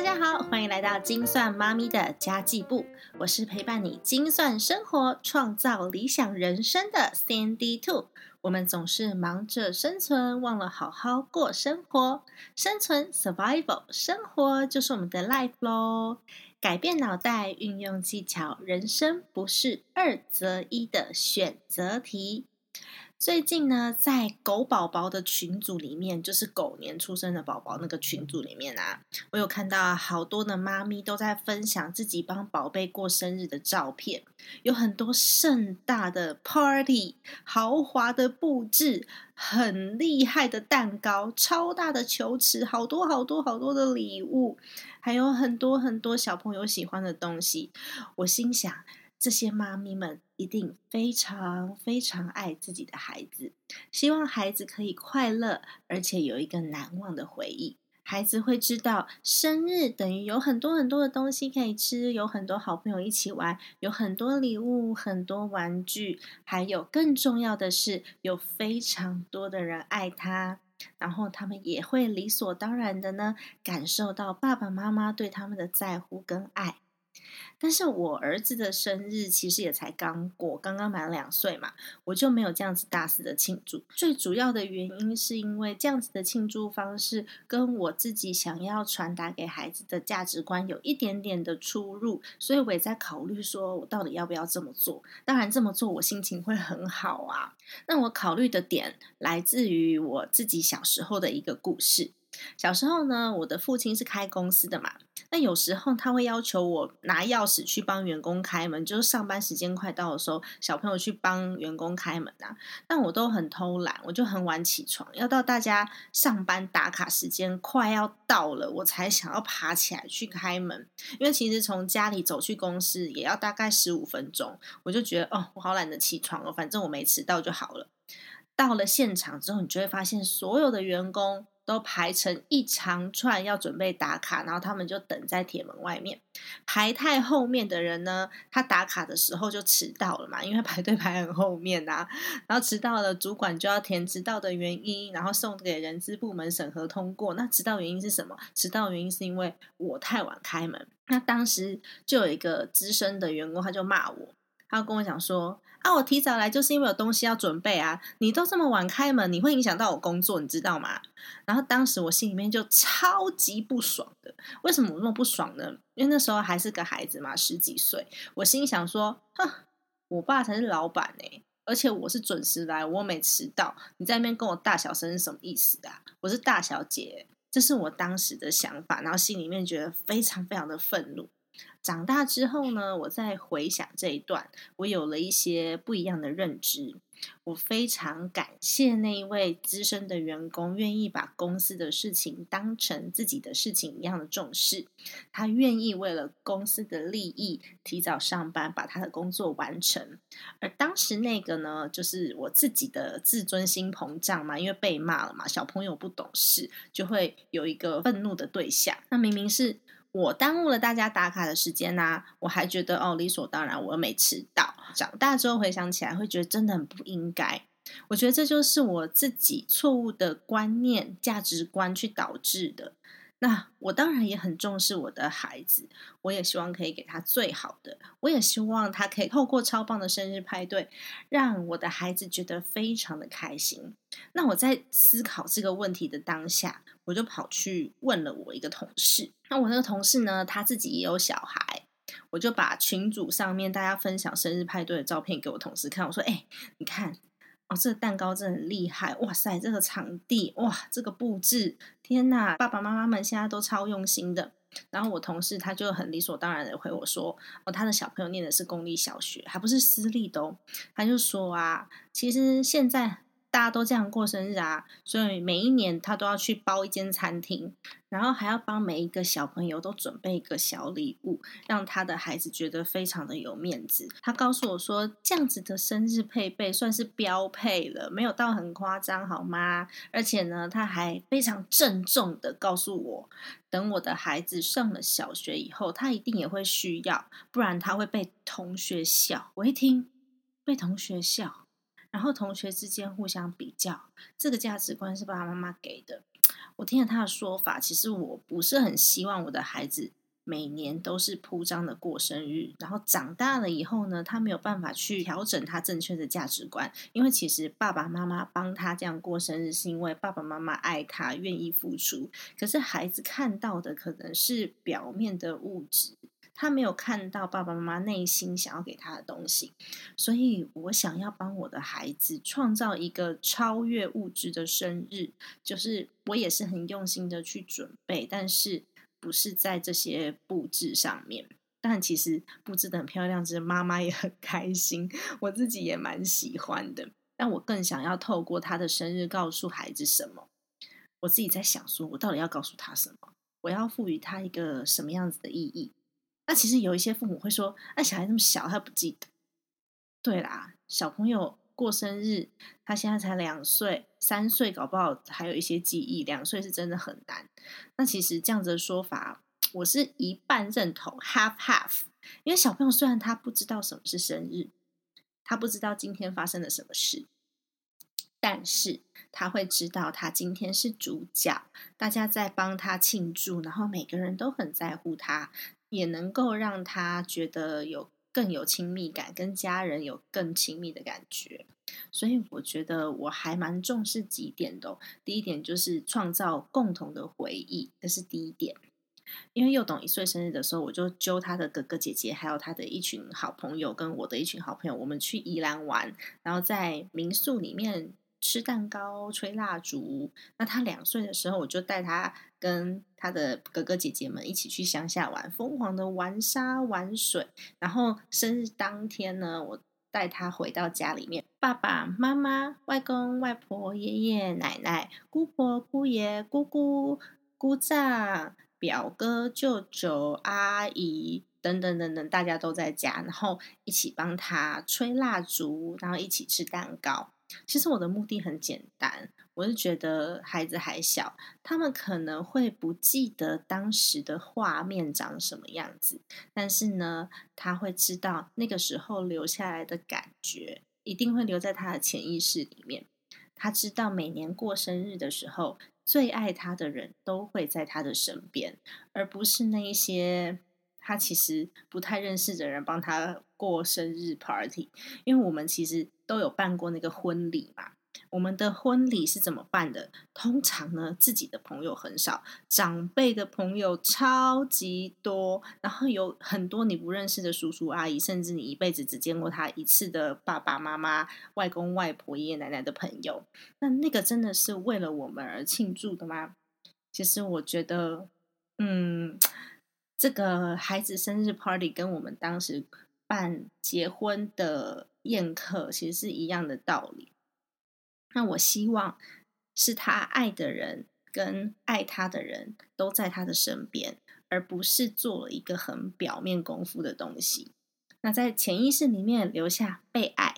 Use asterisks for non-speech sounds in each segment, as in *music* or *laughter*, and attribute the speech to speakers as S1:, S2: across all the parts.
S1: 大家好，欢迎来到精算妈咪的家计部。我是陪伴你精算生活、创造理想人生的 Sandy Two。我们总是忙着生存，忘了好好过生活。生存 （survival），生活就是我们的 life 咯。改变脑袋，运用技巧，人生不是二择一的选择题。最近呢，在狗宝宝的群组里面，就是狗年出生的宝宝那个群组里面啊，我有看到好多的妈咪都在分享自己帮宝贝过生日的照片，有很多盛大的 party、豪华的布置、很厉害的蛋糕、超大的球池、好多好多好多的礼物，还有很多很多小朋友喜欢的东西。我心想。这些妈咪们一定非常非常爱自己的孩子，希望孩子可以快乐，而且有一个难忘的回忆。孩子会知道，生日等于有很多很多的东西可以吃，有很多好朋友一起玩，有很多礼物、很多玩具，还有更重要的是，有非常多的人爱他。然后他们也会理所当然的呢，感受到爸爸妈妈对他们的在乎跟爱。但是我儿子的生日其实也才刚过，刚刚满两岁嘛，我就没有这样子大肆的庆祝。最主要的原因是因为这样子的庆祝方式跟我自己想要传达给孩子的价值观有一点点的出入，所以我也在考虑说我到底要不要这么做。当然这么做我心情会很好啊。那我考虑的点来自于我自己小时候的一个故事。小时候呢，我的父亲是开公司的嘛。那有时候他会要求我拿钥匙去帮员工开门，就是上班时间快到的时候，小朋友去帮员工开门啊。但我都很偷懒，我就很晚起床，要到大家上班打卡时间快要到了，我才想要爬起来去开门。因为其实从家里走去公司也要大概十五分钟，我就觉得哦，我好懒得起床哦，反正我没迟到就好了。到了现场之后，你就会发现所有的员工。都排成一长串，要准备打卡，然后他们就等在铁门外面。排太后面的人呢，他打卡的时候就迟到了嘛，因为排队排很后面呐。然后迟到了，主管就要填迟到的原因，然后送给人资部门审核通过。那迟到原因是什么？迟到原因是因为我太晚开门。那当时就有一个资深的员工，他就骂我。他跟我讲说：“啊，我提早来就是因为有东西要准备啊！你都这么晚开门，你会影响到我工作，你知道吗？”然后当时我心里面就超级不爽的。为什么我那么不爽呢？因为那时候还是个孩子嘛，十几岁。我心想说：“哼，我爸才是老板呢，而且我是准时来，我没迟到。你在那边跟我大小声是什么意思啊？我是大小姐，这是我当时的想法。然后心里面觉得非常非常的愤怒。”长大之后呢，我再回想这一段，我有了一些不一样的认知。我非常感谢那一位资深的员工，愿意把公司的事情当成自己的事情一样的重视。他愿意为了公司的利益提早上班，把他的工作完成。而当时那个呢，就是我自己的自尊心膨胀嘛，因为被骂了嘛，小朋友不懂事，就会有一个愤怒的对象。那明明是。我耽误了大家打卡的时间呐，我还觉得哦理所当然，我又没迟到。长大之后回想起来，会觉得真的很不应该。我觉得这就是我自己错误的观念、价值观去导致的。那我当然也很重视我的孩子，我也希望可以给他最好的，我也希望他可以透过超棒的生日派对，让我的孩子觉得非常的开心。那我在思考这个问题的当下，我就跑去问了我一个同事。那我那个同事呢，他自己也有小孩，我就把群组上面大家分享生日派对的照片给我同事看，我说：“哎，你看。”哦，这个蛋糕真的很厉害！哇塞，这个场地哇，这个布置，天呐，爸爸妈妈们现在都超用心的。然后我同事他就很理所当然的回我说：“哦，他的小朋友念的是公立小学，还不是私立的哦。”他就说啊，其实现在。大家都这样过生日啊，所以每一年他都要去包一间餐厅，然后还要帮每一个小朋友都准备一个小礼物，让他的孩子觉得非常的有面子。他告诉我说，这样子的生日配备算是标配了，没有到很夸张，好吗？而且呢，他还非常郑重的告诉我，等我的孩子上了小学以后，他一定也会需要，不然他会被同学笑。我一听，被同学笑。然后同学之间互相比较，这个价值观是爸爸妈妈给的，我听了他的说法，其实我不是很希望我的孩子。每年都是铺张的过生日，然后长大了以后呢，他没有办法去调整他正确的价值观，因为其实爸爸妈妈帮他这样过生日，是因为爸爸妈妈爱他，愿意付出。可是孩子看到的可能是表面的物质，他没有看到爸爸妈妈内心想要给他的东西。所以我想要帮我的孩子创造一个超越物质的生日，就是我也是很用心的去准备，但是。不是在这些布置上面，但其实布置的很漂亮，其实妈妈也很 *laughs* 开心，我自己也蛮喜欢的。但我更想要透过他的生日告诉孩子什么？我自己在想，说我到底要告诉他什么？我要赋予他一个什么样子的意义？那其实有一些父母会说：“那小孩那么小，他不记得。”对啦，小朋友。过生日，他现在才两岁，三岁搞不好还有一些记忆，两岁是真的很难。那其实这样子的说法，我是一半认同，half half。因为小朋友虽然他不知道什么是生日，他不知道今天发生了什么事，但是他会知道他今天是主角，大家在帮他庆祝，然后每个人都很在乎他，也能够让他觉得有。更有亲密感，跟家人有更亲密的感觉，所以我觉得我还蛮重视几点的。第一点就是创造共同的回忆，这是第一点。因为幼董一岁生日的时候，我就揪他的哥哥姐姐，还有他的一群好朋友，跟我的一群好朋友，我们去宜兰玩，然后在民宿里面。吃蛋糕、吹蜡烛。那他两岁的时候，我就带他跟他的哥哥姐姐们一起去乡下玩，疯狂的玩沙玩水。然后生日当天呢，我带他回到家里面，爸爸妈妈、外公外婆、爷爷奶奶、姑婆姑爷、姑姑姑丈、表哥舅舅、阿姨等等等等，大家都在家，然后一起帮他吹蜡烛，然后一起吃蛋糕。其实我的目的很简单，我是觉得孩子还小，他们可能会不记得当时的画面长什么样子，但是呢，他会知道那个时候留下来的感觉，一定会留在他的潜意识里面。他知道每年过生日的时候，最爱他的人都会在他的身边，而不是那一些。他其实不太认识的人帮他过生日 party，因为我们其实都有办过那个婚礼嘛。我们的婚礼是怎么办的？通常呢，自己的朋友很少，长辈的朋友超级多，然后有很多你不认识的叔叔阿姨，甚至你一辈子只见过他一次的爸爸妈妈、外公外婆、爷爷奶奶的朋友。那那个真的是为了我们而庆祝的吗？其实我觉得，嗯。这个孩子生日 party 跟我们当时办结婚的宴客其实是一样的道理。那我希望是他爱的人跟爱他的人都在他的身边，而不是做了一个很表面功夫的东西。那在潜意识里面留下被爱、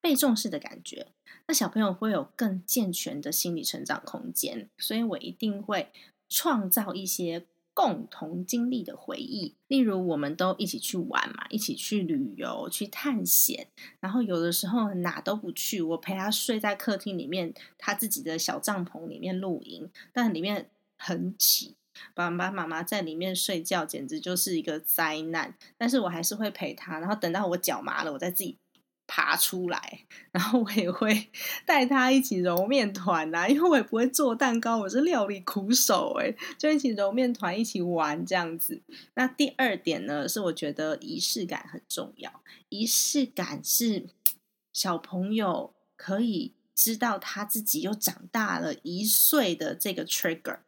S1: 被重视的感觉，那小朋友会有更健全的心理成长空间。所以我一定会创造一些。共同经历的回忆，例如我们都一起去玩嘛，一起去旅游、去探险，然后有的时候哪都不去，我陪他睡在客厅里面，他自己的小帐篷里面露营，但里面很挤，爸爸妈妈在里面睡觉简直就是一个灾难，但是我还是会陪他，然后等到我脚麻了，我再自己。爬出来，然后我也会 *laughs* 带他一起揉面团呐，因为我也不会做蛋糕，我是料理苦手哎，就一起揉面团，一起玩这样子。那第二点呢，是我觉得仪式感很重要，仪式感是小朋友可以知道他自己又长大了一岁的这个 trigger。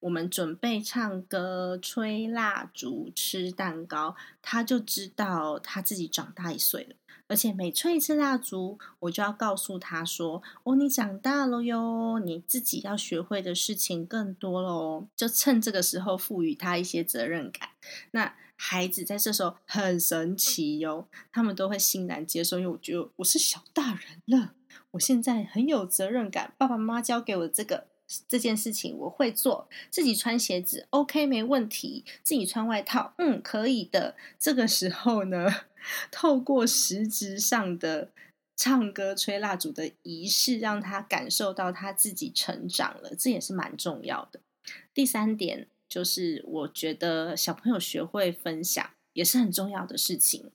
S1: 我们准备唱歌、吹蜡烛、吃蛋糕，他就知道他自己长大一岁了。而且每吹一次蜡烛，我就要告诉他说：“哦，你长大了哟，你自己要学会的事情更多了哦。”就趁这个时候赋予他一些责任感。那孩子在这时候很神奇哟，他们都会欣然接受，因为我觉得我是小大人了，我现在很有责任感。爸爸妈妈教给我这个这件事情，我会做。自己穿鞋子，OK，没问题。自己穿外套，嗯，可以的。这个时候呢？透过实质上的唱歌、吹蜡烛的仪式，让他感受到他自己成长了，这也是蛮重要的。第三点就是，我觉得小朋友学会分享也是很重要的事情。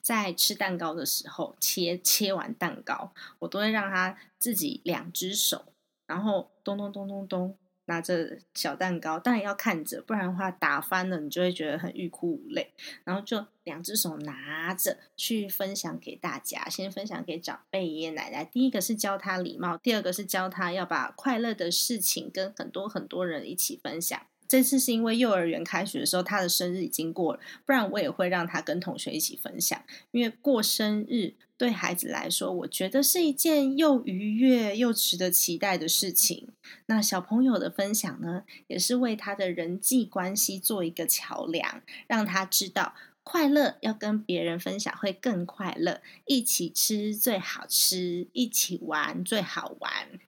S1: 在吃蛋糕的时候，切切完蛋糕，我都会让他自己两只手，然后咚咚咚咚咚。拿着小蛋糕，当然要看着，不然的话打翻了，你就会觉得很欲哭无泪。然后就两只手拿着去分享给大家，先分享给长辈爷爷奶奶。第一个是教他礼貌，第二个是教他要把快乐的事情跟很多很多人一起分享。这次是因为幼儿园开学的时候，他的生日已经过了，不然我也会让他跟同学一起分享。因为过生日对孩子来说，我觉得是一件又愉悦又值得期待的事情。那小朋友的分享呢，也是为他的人际关系做一个桥梁，让他知道快乐要跟别人分享会更快乐，一起吃最好吃，一起玩最好玩。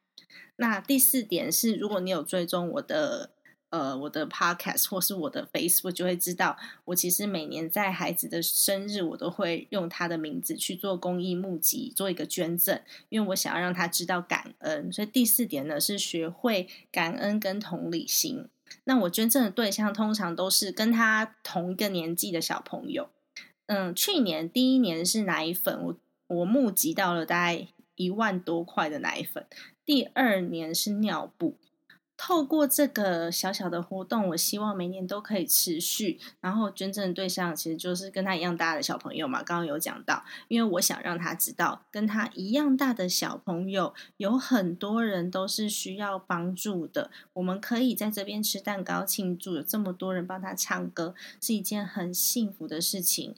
S1: 那第四点是，如果你有追踪我的。呃，我的 podcast 或是我的 Facebook 就会知道，我其实每年在孩子的生日，我都会用他的名字去做公益募集，做一个捐赠，因为我想要让他知道感恩。所以第四点呢，是学会感恩跟同理心。那我捐赠的对象通常都是跟他同一个年纪的小朋友。嗯，去年第一年是奶粉，我我募集到了大概一万多块的奶粉。第二年是尿布。透过这个小小的活动，我希望每年都可以持续。然后捐赠的对象其实就是跟他一样大的小朋友嘛。刚刚有讲到，因为我想让他知道，跟他一样大的小朋友有很多人都是需要帮助的。我们可以在这边吃蛋糕庆祝，有这么多人帮他唱歌，是一件很幸福的事情。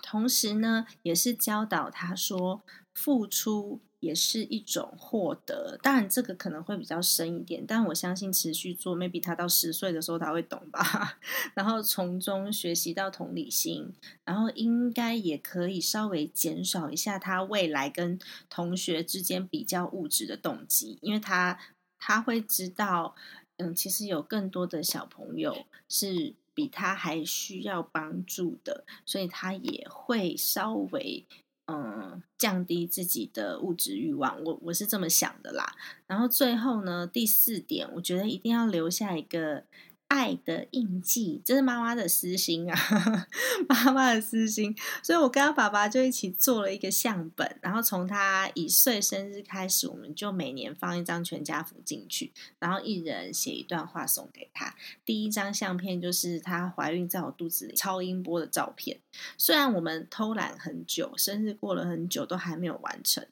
S1: 同时呢，也是教导他说付出。也是一种获得，当然这个可能会比较深一点，但我相信持续做，maybe 他到十岁的时候他会懂吧。*laughs* 然后从中学习到同理心，然后应该也可以稍微减少一下他未来跟同学之间比较物质的动机，因为他他会知道，嗯，其实有更多的小朋友是比他还需要帮助的，所以他也会稍微。嗯，降低自己的物质欲望，我我是这么想的啦。然后最后呢，第四点，我觉得一定要留下一个。爱的印记，这是妈妈的私心啊，*laughs* 妈妈的私心。所以我跟他爸爸就一起做了一个相本，然后从他一岁生日开始，我们就每年放一张全家福进去，然后一人写一段话送给他。第一张相片就是她怀孕在我肚子里超音波的照片。虽然我们偷懒很久，生日过了很久都还没有完成，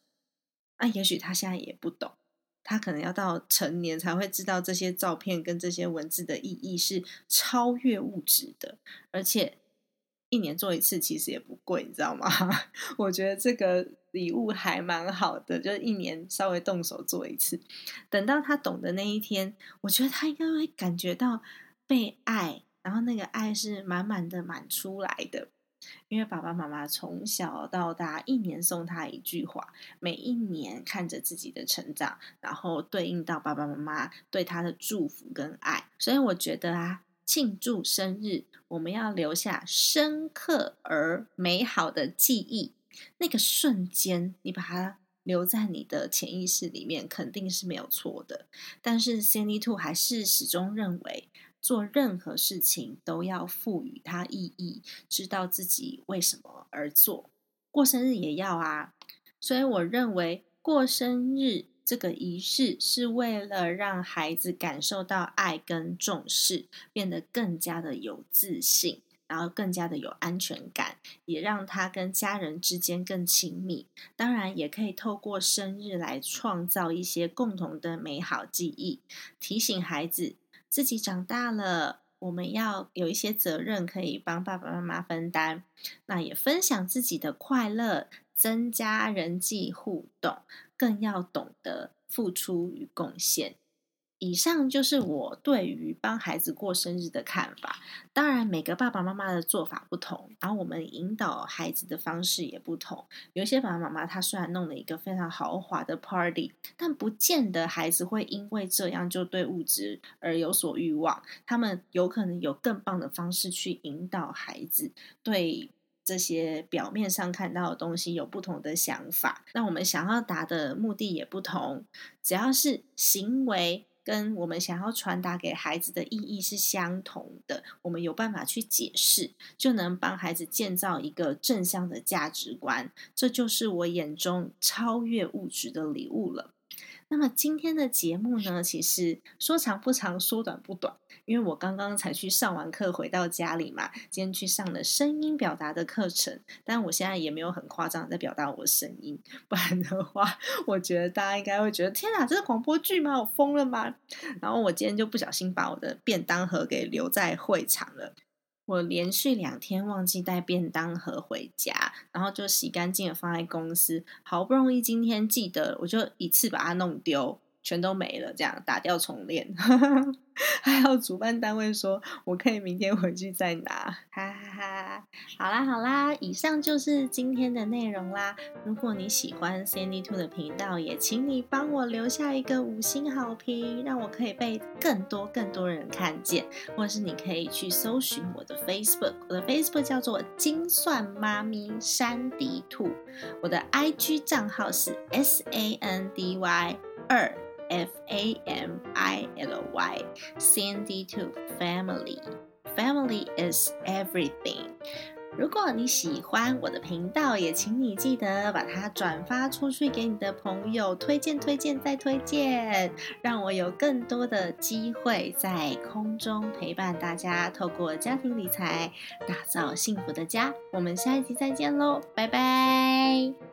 S1: 那也许他现在也不懂。他可能要到成年才会知道这些照片跟这些文字的意义是超越物质的，而且一年做一次其实也不贵，你知道吗？*laughs* 我觉得这个礼物还蛮好的，就是一年稍微动手做一次。等到他懂的那一天，我觉得他应该会感觉到被爱，然后那个爱是满满的满出来的。因为爸爸妈妈从小到大一年送他一句话，每一年看着自己的成长，然后对应到爸爸妈妈对他的祝福跟爱，所以我觉得啊，庆祝生日我们要留下深刻而美好的记忆，那个瞬间你把它留在你的潜意识里面，肯定是没有错的。但是 Sandy Two 还是始终认为。做任何事情都要赋予它意义，知道自己为什么而做。过生日也要啊，所以我认为过生日这个仪式是为了让孩子感受到爱跟重视，变得更加的有自信，然后更加的有安全感，也让他跟家人之间更亲密。当然，也可以透过生日来创造一些共同的美好记忆，提醒孩子。自己长大了，我们要有一些责任可以帮爸爸妈妈分担，那也分享自己的快乐，增加人际互动，更要懂得付出与贡献。以上就是我对于帮孩子过生日的看法。当然，每个爸爸妈妈的做法不同，然后我们引导孩子的方式也不同。有些爸爸妈妈他虽然弄了一个非常豪华的 party，但不见得孩子会因为这样就对物质而有所欲望。他们有可能有更棒的方式去引导孩子对。这些表面上看到的东西有不同的想法，那我们想要达的目的也不同。只要是行为跟我们想要传达给孩子的意义是相同的，我们有办法去解释，就能帮孩子建造一个正向的价值观。这就是我眼中超越物质的礼物了。那么今天的节目呢，其实说长不长，说短不短，因为我刚刚才去上完课回到家里嘛，今天去上了声音表达的课程，但我现在也没有很夸张在表达我的声音，不然的话，我觉得大家应该会觉得天哪，这是广播剧吗？我疯了吗？然后我今天就不小心把我的便当盒给留在会场了。我连续两天忘记带便当盒回家，然后就洗干净了放在公司。好不容易今天记得，我就一次把它弄丢。全都没了，这样打掉重练。*laughs* 还好主办单位说我可以明天回去再拿，哈哈哈。好啦好啦，以上就是今天的内容啦。如果你喜欢 Sandy Two 的频道，也请你帮我留下一个五星好评，让我可以被更多更多人看见。或是你可以去搜寻我的 Facebook，我的 Facebook 叫做精算妈咪山迪兔，我的 IG 账号是 S A N D Y 二。F A M I L Y Sandy to family. Family is everything. 如果你喜欢我的频道，也请你记得把它转发出去给你的朋友，推荐、推荐再推荐，让我有更多的机会在空中陪伴大家，透过家庭理财打造幸福的家。我们下一集再见喽，拜拜。